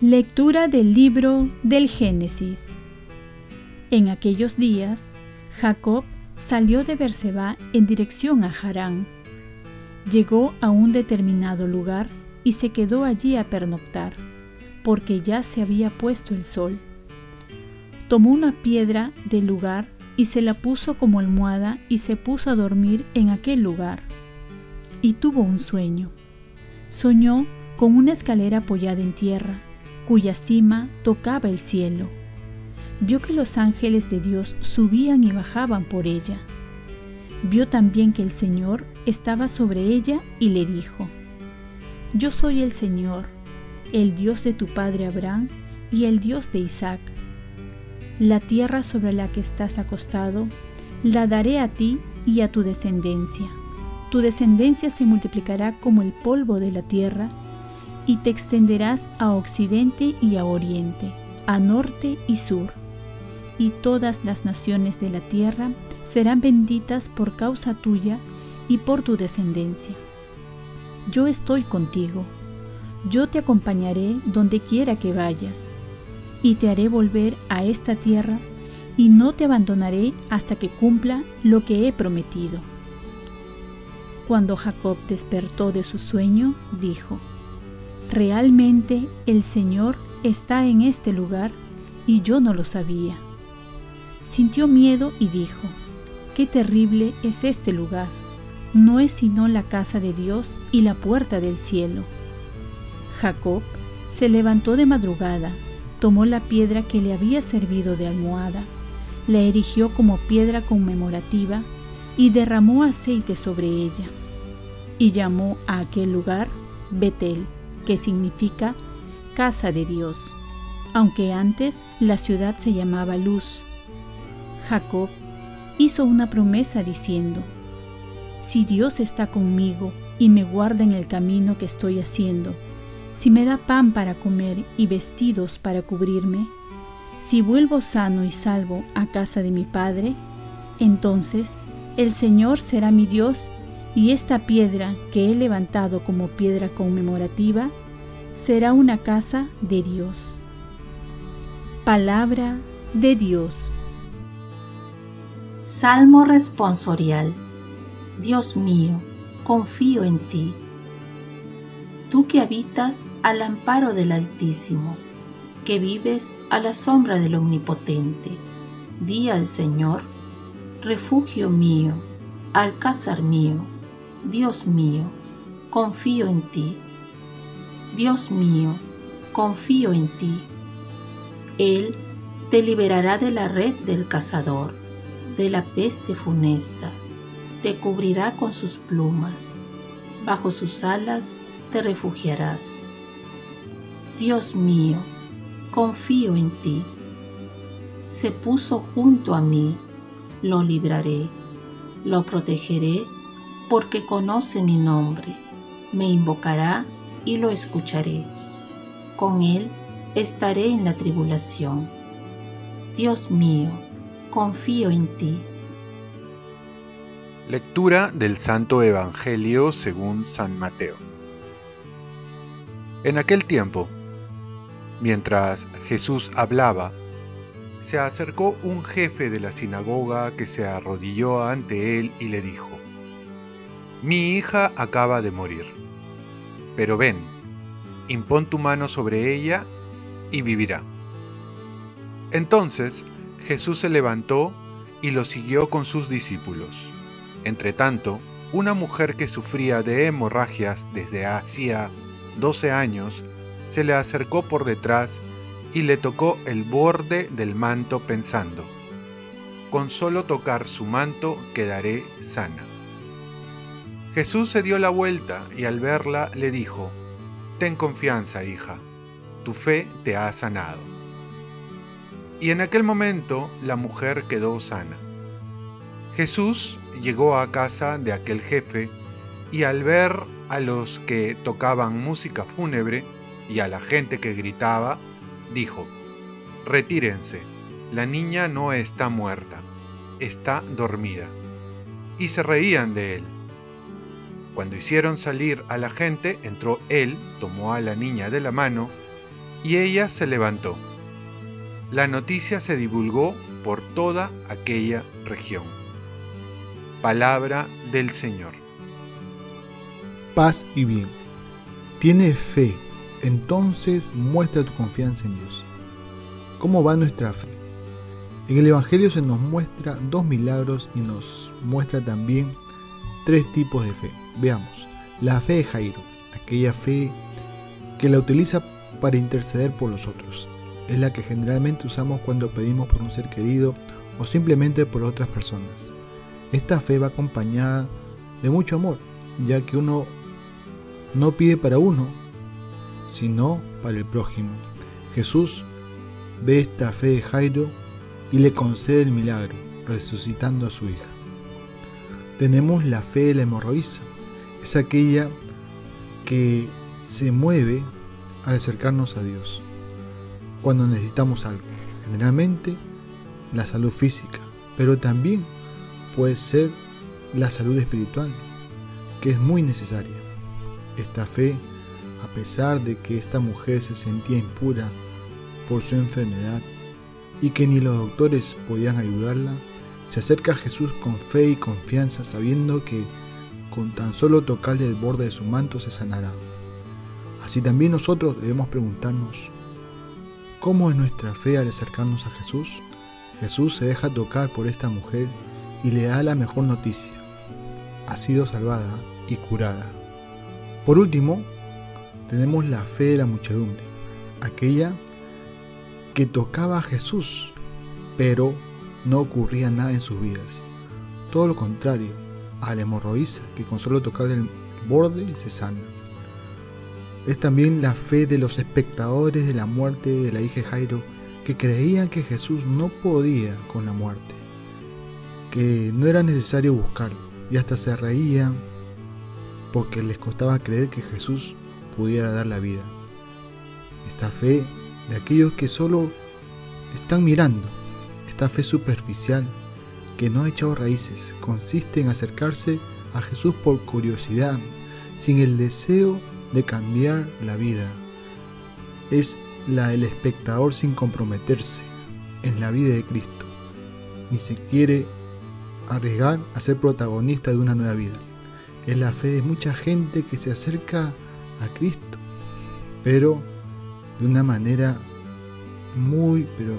Lectura del libro del Génesis. En aquellos días, Jacob salió de Berseba en dirección a Harán. Llegó a un determinado lugar y se quedó allí a pernoctar, porque ya se había puesto el sol. Tomó una piedra del lugar y se la puso como almohada y se puso a dormir en aquel lugar. Y tuvo un sueño. Soñó con una escalera apoyada en tierra cuya cima tocaba el cielo. Vio que los ángeles de Dios subían y bajaban por ella. Vio también que el Señor estaba sobre ella y le dijo, Yo soy el Señor, el Dios de tu padre Abraham y el Dios de Isaac. La tierra sobre la que estás acostado, la daré a ti y a tu descendencia. Tu descendencia se multiplicará como el polvo de la tierra y te extenderás a occidente y a oriente, a norte y sur. Y todas las naciones de la tierra serán benditas por causa tuya y por tu descendencia. Yo estoy contigo, yo te acompañaré donde quiera que vayas, y te haré volver a esta tierra, y no te abandonaré hasta que cumpla lo que he prometido. Cuando Jacob despertó de su sueño, dijo, Realmente el Señor está en este lugar y yo no lo sabía. Sintió miedo y dijo, qué terrible es este lugar. No es sino la casa de Dios y la puerta del cielo. Jacob se levantó de madrugada, tomó la piedra que le había servido de almohada, la erigió como piedra conmemorativa y derramó aceite sobre ella. Y llamó a aquel lugar Betel que significa casa de Dios, aunque antes la ciudad se llamaba Luz. Jacob hizo una promesa diciendo, Si Dios está conmigo y me guarda en el camino que estoy haciendo, si me da pan para comer y vestidos para cubrirme, si vuelvo sano y salvo a casa de mi Padre, entonces el Señor será mi Dios y esta piedra que he levantado como piedra conmemorativa será una casa de Dios. Palabra de Dios. Salmo responsorial. Dios mío, confío en ti. Tú que habitas al amparo del Altísimo, que vives a la sombra del Omnipotente, di al Señor, refugio mío, alcázar mío Dios mío, confío en ti. Dios mío, confío en ti. Él te liberará de la red del cazador, de la peste funesta, te cubrirá con sus plumas, bajo sus alas te refugiarás. Dios mío, confío en ti. Se puso junto a mí, lo libraré, lo protegeré porque conoce mi nombre, me invocará y lo escucharé. Con él estaré en la tribulación. Dios mío, confío en ti. Lectura del Santo Evangelio según San Mateo. En aquel tiempo, mientras Jesús hablaba, se acercó un jefe de la sinagoga que se arrodilló ante él y le dijo, mi hija acaba de morir, pero ven, impón tu mano sobre ella y vivirá. Entonces Jesús se levantó y lo siguió con sus discípulos. Entretanto, una mujer que sufría de hemorragias desde hacía 12 años se le acercó por detrás y le tocó el borde del manto pensando, con solo tocar su manto quedaré sana. Jesús se dio la vuelta y al verla le dijo, Ten confianza, hija, tu fe te ha sanado. Y en aquel momento la mujer quedó sana. Jesús llegó a casa de aquel jefe y al ver a los que tocaban música fúnebre y a la gente que gritaba, dijo, retírense, la niña no está muerta, está dormida. Y se reían de él. Cuando hicieron salir a la gente, entró él, tomó a la niña de la mano, y ella se levantó. La noticia se divulgó por toda aquella región. Palabra del Señor. Paz y bien. Tienes fe, entonces muestra tu confianza en Dios. ¿Cómo va nuestra fe? En el Evangelio se nos muestra dos milagros y nos muestra también tres tipos de fe. Veamos, la fe de Jairo, aquella fe que la utiliza para interceder por los otros. Es la que generalmente usamos cuando pedimos por un ser querido o simplemente por otras personas. Esta fe va acompañada de mucho amor, ya que uno no pide para uno, sino para el prójimo. Jesús ve esta fe de Jairo y le concede el milagro, resucitando a su hija. Tenemos la fe de la hemorroísa, es aquella que se mueve al acercarnos a Dios cuando necesitamos algo, generalmente la salud física, pero también puede ser la salud espiritual, que es muy necesaria. Esta fe, a pesar de que esta mujer se sentía impura por su enfermedad y que ni los doctores podían ayudarla, se acerca a Jesús con fe y confianza sabiendo que con tan solo tocarle el borde de su manto se sanará. Así también nosotros debemos preguntarnos, ¿cómo es nuestra fe al acercarnos a Jesús? Jesús se deja tocar por esta mujer y le da la mejor noticia. Ha sido salvada y curada. Por último, tenemos la fe de la muchedumbre, aquella que tocaba a Jesús, pero no ocurría nada en sus vidas. Todo lo contrario, a la hemorroísa, que con solo tocar el borde se sana. Es también la fe de los espectadores de la muerte de la hija Jairo, que creían que Jesús no podía con la muerte que no era necesario buscarlo y hasta se reían porque les costaba creer que Jesús pudiera dar la vida. Esta fe de aquellos que solo están mirando, esta fe superficial que no ha echado raíces, consiste en acercarse a Jesús por curiosidad, sin el deseo de cambiar la vida. Es la del espectador sin comprometerse en la vida de Cristo, ni se quiere arriesgar a ser protagonista de una nueva vida. Es la fe de mucha gente que se acerca a Cristo, pero de una manera muy, pero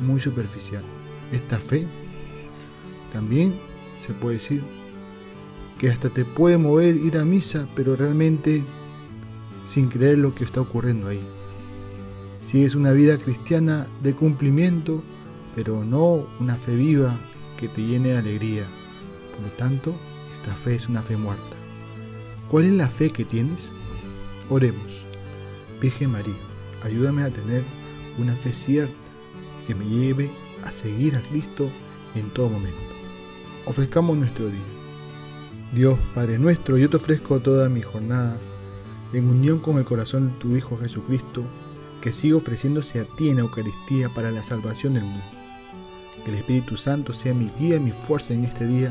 muy superficial. Esta fe también se puede decir que hasta te puede mover ir a misa, pero realmente sin creer lo que está ocurriendo ahí. Si es una vida cristiana de cumplimiento, pero no una fe viva que te llene de alegría. Por lo tanto, esta fe es una fe muerta. ¿Cuál es la fe que tienes? Oremos. Virgen María, ayúdame a tener una fe cierta que me lleve a seguir a Cristo en todo momento. Ofrezcamos nuestro día. Dios Padre nuestro, yo te ofrezco toda mi jornada en unión con el corazón de tu Hijo Jesucristo, que sigue ofreciéndose a ti en Eucaristía para la salvación del mundo. Que el Espíritu Santo sea mi guía y mi fuerza en este día